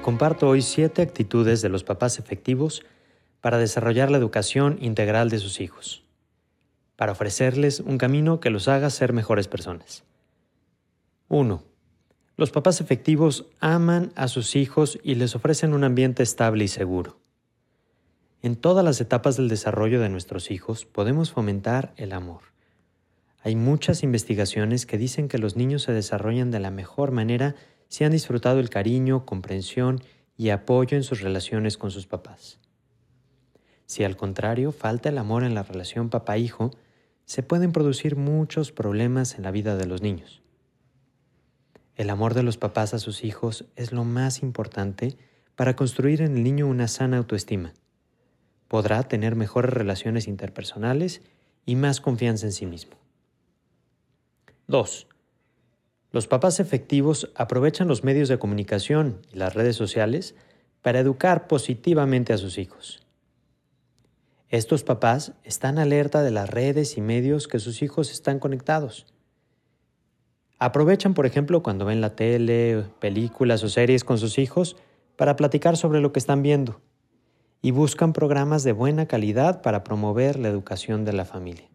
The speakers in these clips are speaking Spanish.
comparto hoy siete actitudes de los papás efectivos para desarrollar la educación integral de sus hijos, para ofrecerles un camino que los haga ser mejores personas. 1. Los papás efectivos aman a sus hijos y les ofrecen un ambiente estable y seguro. En todas las etapas del desarrollo de nuestros hijos podemos fomentar el amor. Hay muchas investigaciones que dicen que los niños se desarrollan de la mejor manera si han disfrutado el cariño, comprensión y apoyo en sus relaciones con sus papás. Si al contrario falta el amor en la relación papá-hijo, se pueden producir muchos problemas en la vida de los niños. El amor de los papás a sus hijos es lo más importante para construir en el niño una sana autoestima podrá tener mejores relaciones interpersonales y más confianza en sí mismo. 2. Los papás efectivos aprovechan los medios de comunicación y las redes sociales para educar positivamente a sus hijos. Estos papás están alerta de las redes y medios que sus hijos están conectados. Aprovechan, por ejemplo, cuando ven la tele, películas o series con sus hijos para platicar sobre lo que están viendo y buscan programas de buena calidad para promover la educación de la familia.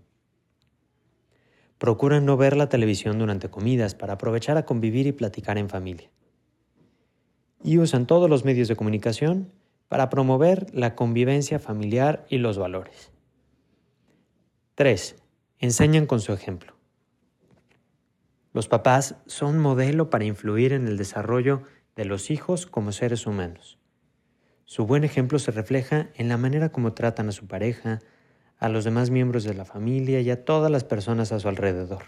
Procuran no ver la televisión durante comidas para aprovechar a convivir y platicar en familia. Y usan todos los medios de comunicación para promover la convivencia familiar y los valores. 3. Enseñan con su ejemplo. Los papás son modelo para influir en el desarrollo de los hijos como seres humanos. Su buen ejemplo se refleja en la manera como tratan a su pareja, a los demás miembros de la familia y a todas las personas a su alrededor.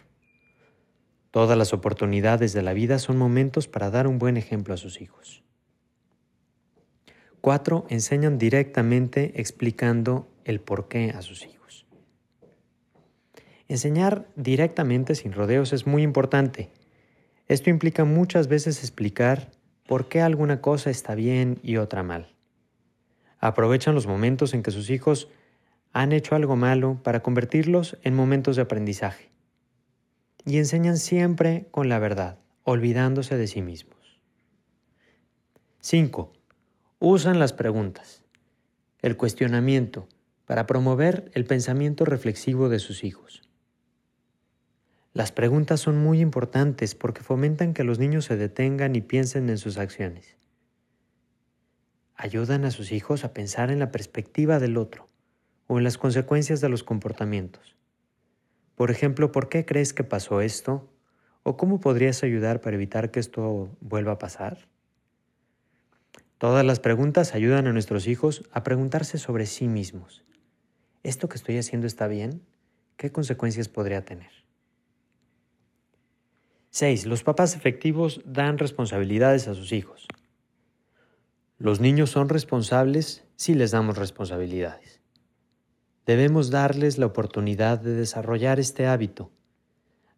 Todas las oportunidades de la vida son momentos para dar un buen ejemplo a sus hijos. 4. Enseñan directamente explicando el porqué a sus hijos. Enseñar directamente sin rodeos es muy importante. Esto implica muchas veces explicar por qué alguna cosa está bien y otra mal. Aprovechan los momentos en que sus hijos han hecho algo malo para convertirlos en momentos de aprendizaje. Y enseñan siempre con la verdad, olvidándose de sí mismos. 5. Usan las preguntas, el cuestionamiento, para promover el pensamiento reflexivo de sus hijos. Las preguntas son muy importantes porque fomentan que los niños se detengan y piensen en sus acciones ayudan a sus hijos a pensar en la perspectiva del otro o en las consecuencias de los comportamientos. Por ejemplo, ¿por qué crees que pasó esto? ¿O cómo podrías ayudar para evitar que esto vuelva a pasar? Todas las preguntas ayudan a nuestros hijos a preguntarse sobre sí mismos. ¿Esto que estoy haciendo está bien? ¿Qué consecuencias podría tener? 6. Los papás efectivos dan responsabilidades a sus hijos. Los niños son responsables si les damos responsabilidades. Debemos darles la oportunidad de desarrollar este hábito.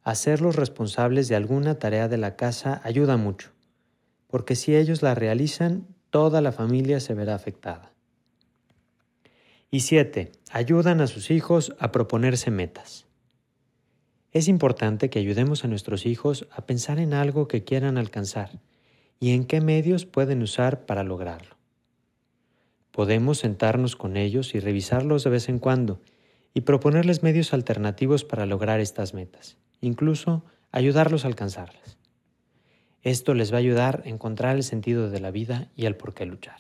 Hacerlos responsables de alguna tarea de la casa ayuda mucho, porque si ellos la realizan, toda la familia se verá afectada. Y 7. Ayudan a sus hijos a proponerse metas. Es importante que ayudemos a nuestros hijos a pensar en algo que quieran alcanzar y en qué medios pueden usar para lograrlo. Podemos sentarnos con ellos y revisarlos de vez en cuando y proponerles medios alternativos para lograr estas metas, incluso ayudarlos a alcanzarlas. Esto les va a ayudar a encontrar el sentido de la vida y el por qué luchar.